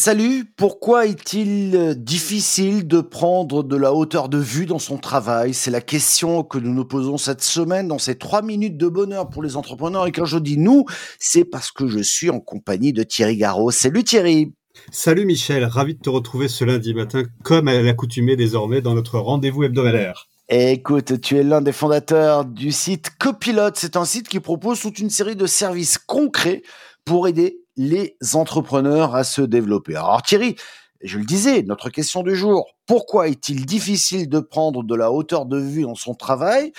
salut, pourquoi est-il euh, difficile de prendre de la hauteur de vue dans son travail? C'est la question que nous nous posons cette semaine dans ces trois minutes de bonheur pour les entrepreneurs. Et quand je dis nous, c'est parce que je suis en compagnie de Thierry Garot. Salut Thierry Salut Michel, ravi de te retrouver ce lundi matin, comme à l'accoutumée désormais dans notre rendez-vous hebdomadaire. Écoute, tu es l'un des fondateurs du site Copilote. C'est un site qui propose toute une série de services concrets pour aider les entrepreneurs à se développer. Alors Thierry, je le disais, notre question du jour, pourquoi est-il difficile de prendre de la hauteur de vue dans son travail?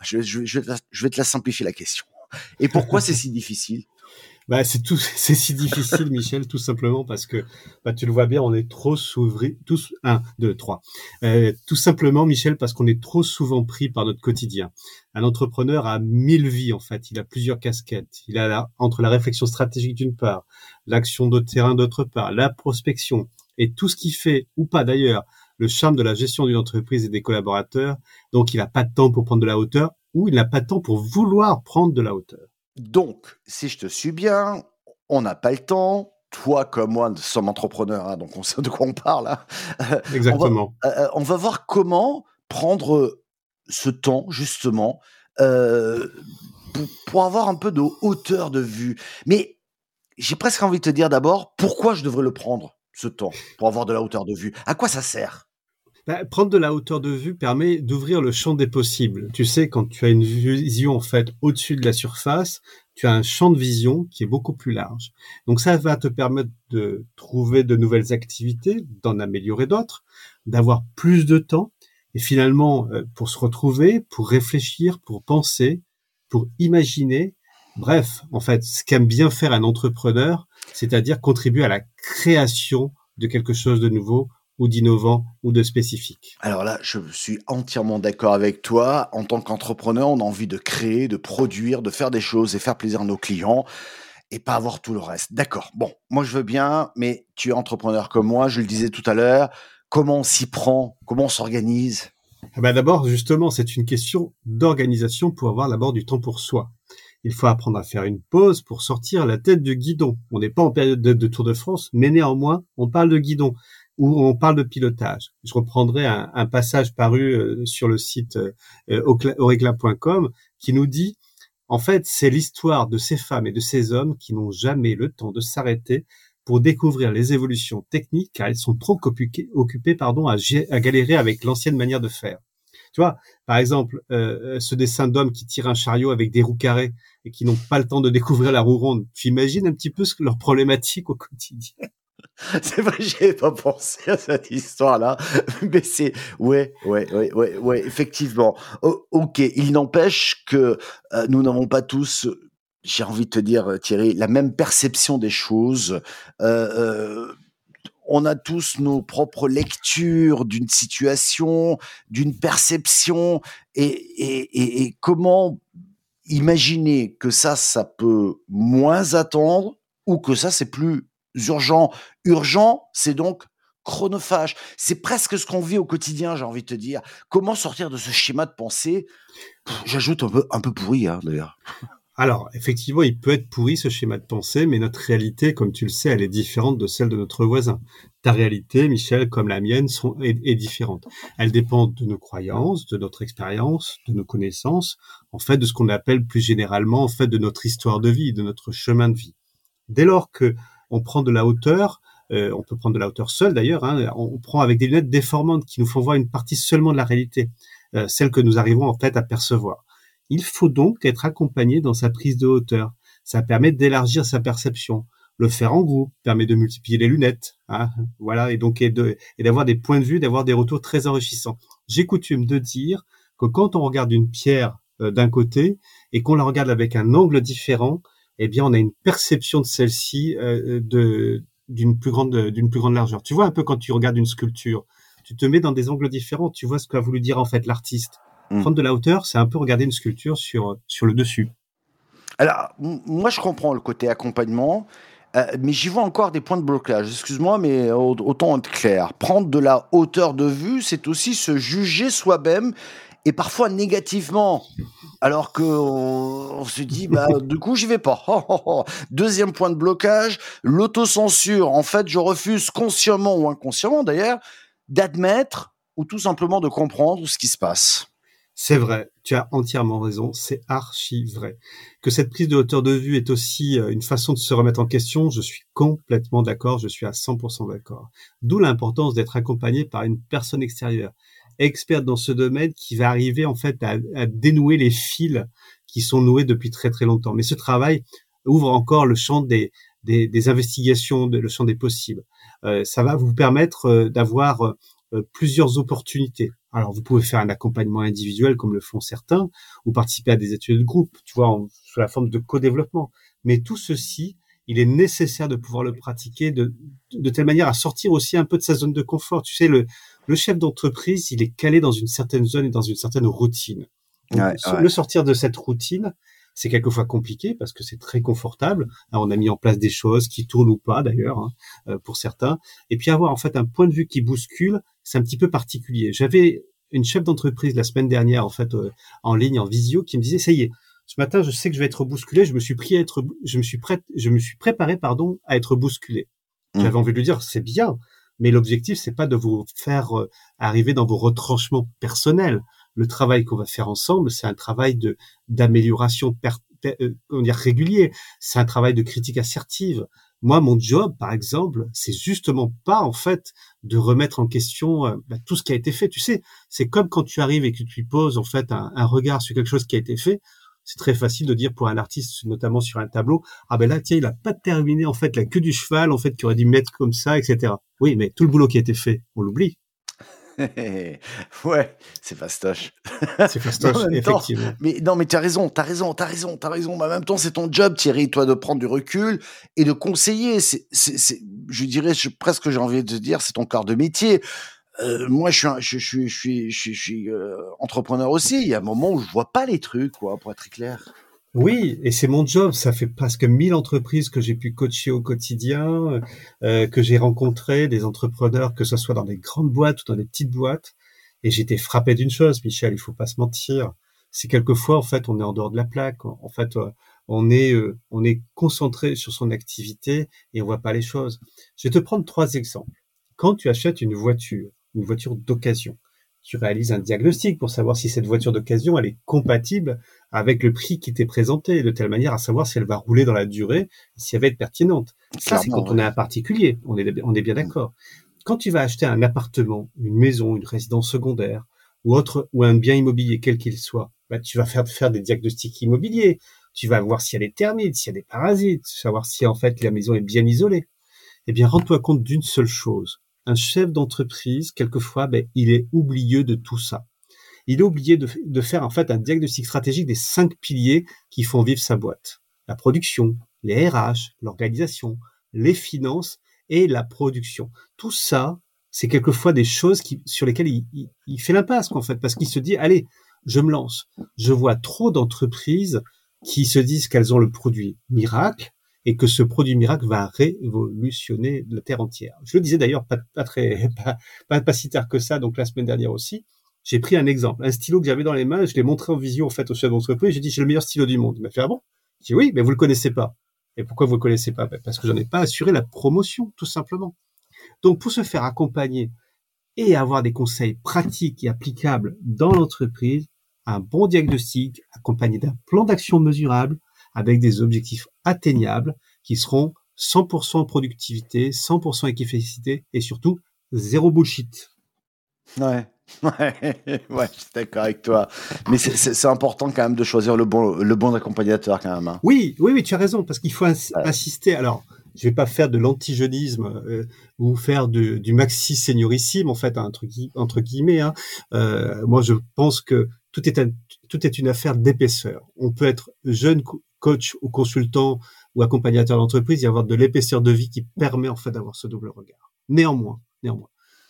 Je, vais te la simplifier la question. Et pourquoi c'est si difficile? Bah, c'est tout, c'est si difficile, Michel, tout simplement parce que, bah, tu le vois bien, on est trop s'ouvrir, tous, un, deux, trois. Euh, tout simplement, Michel, parce qu'on est trop souvent pris par notre quotidien. Un entrepreneur a mille vies, en fait. Il a plusieurs casquettes. Il a entre la réflexion stratégique d'une part, l'action de terrain d'autre part, la prospection et tout ce qui fait, ou pas d'ailleurs, le charme de la gestion d'une entreprise et des collaborateurs. Donc, il n'a pas de temps pour prendre de la hauteur ou il n'a pas de temps pour vouloir prendre de la hauteur. Donc, si je te suis bien, on n'a pas le temps. Toi comme moi, nous sommes entrepreneurs, hein, donc on sait de quoi on parle. Hein. Exactement. Euh, euh, on va, voir comment prendre ce temps, justement, euh, pour, avoir un peu de hauteur de vue. Mais j'ai presque envie de te dire d'abord, pourquoi je devrais le prendre, ce temps, pour avoir de la hauteur de vue À quoi ça sert? Bah, prendre de la hauteur de vue permet d'ouvrir le champ des possibles. Tu sais, quand tu as une vision en fait au-dessus de la surface, tu as un champ de vision qui est beaucoup plus large. Donc ça va te permettre de trouver de nouvelles activités, d'en améliorer d'autres, d'avoir plus de temps et finalement euh, pour se retrouver, pour réfléchir, pour penser, pour imaginer. Bref, en fait, ce qu'aime bien faire un entrepreneur, c'est-à-dire contribuer à la création de quelque chose de nouveau ou d'innovant ou de spécifique. Alors là, je suis entièrement d'accord avec toi. En tant qu'entrepreneur, on a envie de créer, de produire, de faire des choses et faire plaisir à nos clients et pas avoir tout le reste. D'accord. Bon, moi je veux bien, mais tu es entrepreneur comme moi, je le disais tout à l'heure. Comment on s'y prend? Comment on s'organise? Eh ben D'abord, justement, c'est une question d'organisation pour avoir d'abord du temps pour soi. Il faut apprendre à faire une pause pour sortir la tête du guidon. On n'est pas en période de, de Tour de France, mais néanmoins, on parle de guidon où on parle de pilotage. Je reprendrai un, passage paru euh, sur le site euh, qui nous dit, en fait, c'est l'histoire de ces femmes et de ces hommes qui n'ont jamais le temps de s'arrêter pour découvrir les évolutions techniques car ils sont trop occupés, pardon, à, galérer avec l'ancienne manière de faire. Tu vois, par exemple, euh, ce dessin d'hommes qui tirent un chariot avec des roues carrées et qui n'ont pas le temps de découvrir la roue ronde. Tu imagines un petit peu leur problématique au quotidien? C'est vrai, j'ai pas pensé à cette histoire-là, mais c'est ouais, ouais, ouais, ouais, effectivement. ok, il n'empêche que euh, nous n'avons pas tous, j'ai envie de te dire, Thierry, la même perception des choses. Euh, euh, on a tous nos propres lectures d'une situation, d'une perception, et comment imaginer que ça, ça peut moins attendre ou que ça, c'est plus urgent. Urgent, c'est donc chronophage. C'est presque ce qu'on vit au quotidien, j'ai envie de te dire. Comment sortir de ce schéma de pensée? J'ajoute un peu, un peu pourri, hein, d'ailleurs. Alors, effectivement, il peut être pourri ce schéma de pensée, mais notre réalité, comme tu le sais, elle est différente de celle de notre voisin. Ta réalité, Michel, comme la mienne, sont, est, est différente. Elle dépend de nos croyances, de notre expérience, de nos connaissances, en fait, de ce qu'on appelle plus généralement, en fait, de notre histoire de vie, de notre chemin de vie. Dès lors que on prend de la hauteur, euh, on peut prendre de la hauteur seule d'ailleurs, hein, on prend avec des lunettes déformantes qui nous font voir une partie seulement de la réalité, euh, celle que nous arrivons en fait à percevoir. Il faut donc être accompagné dans sa prise de hauteur. Ça permet d'élargir sa perception. Le faire en groupe permet de multiplier les lunettes, hein, voilà, et donc et d'avoir des points de vue, d'avoir des retours très enrichissants. J'ai coutume de dire que quand on regarde une pierre euh, d'un côté et qu'on la regarde avec un angle différent, eh bien, on a une perception de celle-ci euh, de d'une plus grande d'une plus grande largeur. Tu vois un peu quand tu regardes une sculpture, tu te mets dans des angles différents, tu vois ce qu'a voulu dire en fait l'artiste. Hmm. Prendre de la hauteur, c'est un peu regarder une sculpture sur sur le dessus. Alors, moi, je comprends le côté accompagnement, euh, mais j'y vois encore des points de blocage. Excuse-moi, mais autant être clair. Prendre de la hauteur de vue, c'est aussi se juger soi-même et parfois négativement. Alors que on, se dit, bah, du coup, j'y vais pas. Deuxième point de blocage, l'autocensure. En fait, je refuse consciemment ou inconsciemment d'ailleurs d'admettre ou tout simplement de comprendre ce qui se passe. C'est vrai, tu as entièrement raison, c'est archi vrai. Que cette prise de hauteur de vue est aussi euh, une façon de se remettre en question, je suis complètement d'accord, je suis à 100% d'accord. D'où l'importance d'être accompagné par une personne extérieure, experte dans ce domaine qui va arriver en fait à, dénouer les fils qui sont noués depuis très très longtemps. Mais ce travail ouvre encore le champ des, des, investigations, le champ des possibles. Euh, ça va vous permettre euh, d'avoir plusieurs opportunités alors, vous pouvez faire un accompagnement individuel comme le font certains, ou participer à des études de groupe, tu vois, sous la forme de co-développement. Mais tout ceci, il est nécessaire de pouvoir le pratiquer de, de telle manière à sortir aussi un peu de sa zone de confort. Tu sais, le, le chef d'entreprise, il est calé dans une certaine zone et dans une certaine routine. Le sortir de cette routine, c'est quelquefois compliqué parce que c'est très confortable. on a mis en place des choses qui tournent ou pas d'ailleurs hein, euh, pour certains. Et puis avoir en fait un point de vue qui bouscule, c'est un petit peu particulier. J'avais une chef d'entreprise la semaine dernière en fait euh, en ligne en visio qui me disait ça y est, ce matin je sais que je vais être bousculé, je me suis pris à être, je me suis prêt, je me suis préparé pardon à être bousculé. Mmh. J'avais envie de lui dire c'est bien, mais l'objectif c'est pas de vous faire euh, arriver dans vos retranchements personnels le travail qu'on va faire ensemble, c'est un travail de d'amélioration euh, régulier. C'est un travail de critique assertive. Moi, mon job, par exemple, c'est justement pas en fait de remettre en question euh, bah, tout ce qui a été fait. Tu sais, c'est comme quand tu arrives et que tu poses en fait un, un regard sur quelque chose qui a été fait. C'est très facile de dire pour un artiste, notamment sur un tableau, ah ben là, tiens, il a pas terminé en fait la queue du cheval, en fait, qui aurait dû mettre comme ça, etc. Oui, mais tout le boulot qui a été fait, on l'oublie. ouais, c'est fastoche. C'est fastoche, effectivement. mais non, mais tu as raison, tu as raison, tu as raison, tu as raison. Mais en même temps, c'est ton job, Thierry, toi, de prendre du recul et de conseiller. C'est, je dirais presque, j'ai envie de dire, c'est ton corps de métier. Euh, moi, je suis, je, suis, je suis, je suis, euh, entrepreneur aussi. Il y a un moment où je vois pas les trucs, quoi, pour être clair. Oui, et c'est mon job. Ça fait presque 1000 entreprises que j'ai pu coacher au quotidien, euh, que j'ai rencontré des entrepreneurs, que ce soit dans des grandes boîtes ou dans des petites boîtes. Et j'étais frappé d'une chose, Michel, il faut pas se mentir. C'est quelquefois, en fait, on est en dehors de la plaque. En fait, euh, on est, euh, on est concentré sur son activité et on voit pas les choses. Je vais te prendre trois exemples. Quand tu achètes une voiture, une voiture d'occasion, tu réalises un diagnostic pour savoir si cette voiture d'occasion elle est compatible avec le prix qui t'est présenté, de telle manière à savoir si elle va rouler dans la durée, si elle va être pertinente. Ça, c'est quand on est un particulier, on est, on est bien d'accord. Quand tu vas acheter un appartement, une maison, une résidence secondaire, ou autre, ou un bien immobilier, quel qu'il soit, bah, tu vas faire, faire des diagnostics immobiliers. Tu vas voir s'il y a des termites, s'il y a des parasites, savoir si en fait la maison est bien isolée. Eh bien, rends-toi compte d'une seule chose un chef d'entreprise, quelquefois, ben, il est oublieux de tout ça. Il est oublié de, faire en fait un diagnostic stratégique des cinq piliers qui font vivre sa boîte. La production, les RH, l'organisation, les finances et la production. Tout ça, c'est quelquefois des choses qui, sur lesquelles il, il fait l'impasse, en fait, parce qu'il se dit, allez, je me lance. Je vois trop d'entreprises qui se disent qu'elles ont le produit miracle, et que ce produit miracle va révolutionner la terre entière. Je le disais d'ailleurs pas, pas très pas, pas, si tard que ça, donc la semaine dernière aussi. J'ai pris un exemple, un stylo que j'avais dans les mains, je l'ai montré en visio en fait au chef d'entreprise, j'ai dit j'ai le meilleur stylo du monde. Il m'a fait ah bon? J'ai dit oui, mais vous le connaissez pas. Et pourquoi vous le connaissez pas? Ben, Parce que j'en ai pas assuré la promotion, tout simplement. Donc pour se faire accompagner et avoir des conseils pratiques et applicables dans l'entreprise, un bon diagnostic accompagné d'un plan d'action mesurable, avec des objectifs atteignables qui seront 100% productivité, 100% efficacité et surtout zéro bullshit. Ouais. Ouais, ouais, je suis d'accord avec toi. Mais c'est important quand même de choisir le bon, le bon accompagnateur quand même. Hein. Oui, oui, oui, tu as raison, parce qu'il faut assister. Alors, je vais pas faire de l'antigénisme euh, ou faire du maxi seniorissime, en fait, entre, entre guillemets. Hein. Euh, moi, je pense que tout est, tout est une affaire d'épaisseur. On peut être jeune coach ou consultant ou accompagnateur d'entreprise, y avoir de l'épaisseur de vie qui permet en fait d'avoir ce double regard. Néanmoins, néanmoins,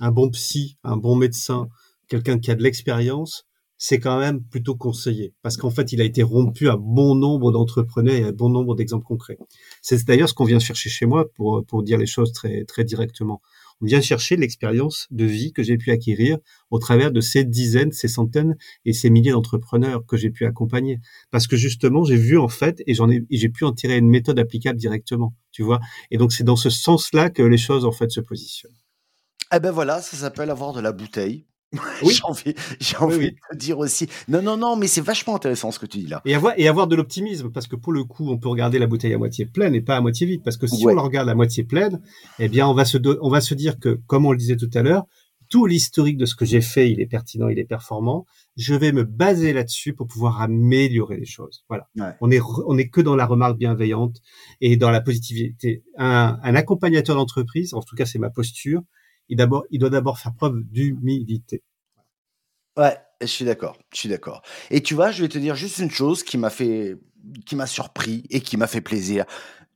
un bon psy, un bon médecin, quelqu'un qui a de l'expérience, c'est quand même plutôt conseillé parce qu'en fait, il a été rompu à bon nombre d'entrepreneurs et à bon nombre d'exemples concrets. C'est d'ailleurs ce qu'on vient chercher chez moi pour pour dire les choses très très directement. On vient chercher l'expérience de vie que j'ai pu acquérir au travers de ces dizaines, ces centaines et ces milliers d'entrepreneurs que j'ai pu accompagner. Parce que justement, j'ai vu en fait, et j'ai pu en tirer une méthode applicable directement, tu vois. Et donc, c'est dans ce sens-là que les choses, en fait, se positionnent. Eh ben voilà, ça s'appelle avoir de la bouteille. Oui. j'ai envie, j'ai envie de te dire aussi. Non, non, non, mais c'est vachement intéressant ce que tu dis là. Et avoir, et avoir de l'optimisme, parce que pour le coup, on peut regarder la bouteille à moitié pleine et pas à moitié vide, parce que si on la regarde à moitié pleine, eh bien, on va se, on va se dire que, comme on le disait tout à l'heure, tout l'historique de ce que j'ai fait, il est pertinent, il est performant. Je vais me baser là-dessus pour pouvoir améliorer les choses. Voilà. On est, on est que dans la remarque bienveillante et dans la positivité. Un, un accompagnateur d'entreprise, en tout cas, c'est ma posture, il, d'abord, il doit d'abord faire preuve d'humilité. Ouais, je suis d'accord, je suis d'accord. Et tu vois, je vais te dire juste une chose qui m'a fait, qui m'a surpris et qui m'a fait plaisir.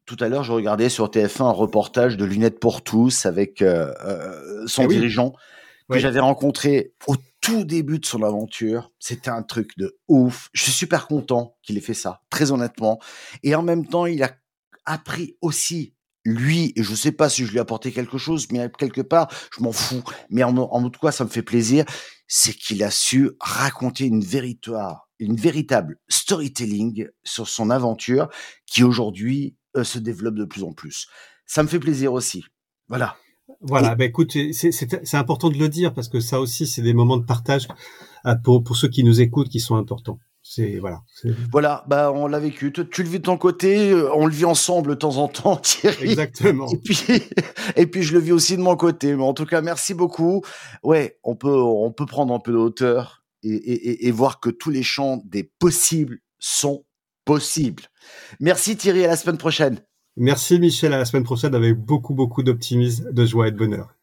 Tout à l'heure, je regardais sur TF1 un reportage de Lunettes pour tous avec euh, euh, son eh dirigeant que j'avais rencontré au tout début de son aventure. C'était un truc de ouf. Je suis super content qu'il ait fait ça, très honnêtement. Et en même temps, il a appris aussi lui, et je sais pas si je lui ai apporté quelque chose, mais quelque part, je m'en fous. Mais en, en tout cas, ça me fait plaisir, c'est qu'il a su raconter une véritable, une véritable storytelling sur son aventure qui aujourd'hui euh, se développe de plus en plus. Ça me fait plaisir aussi. Voilà. Voilà, ben écoute, c'est important de le dire parce que ça aussi, c'est des moments de partage euh, pour, pour ceux qui nous écoutent qui sont importants c'est voilà. Voilà, bah on l'a vécu. Tu, le vis de ton côté, euh, on le vit ensemble de temps en temps, Thierry. Exactement. Et puis, et puis je le vis aussi de mon côté. Mais en tout cas, merci beaucoup. Ouais, on peut on peut prendre un peu de hauteur et, et, et voir que tous les champs des possibles sont possibles. Merci Thierry, à la semaine prochaine. Merci Michel, à la semaine prochaine avec beaucoup beaucoup d'optimisme, de joie et de bonheur.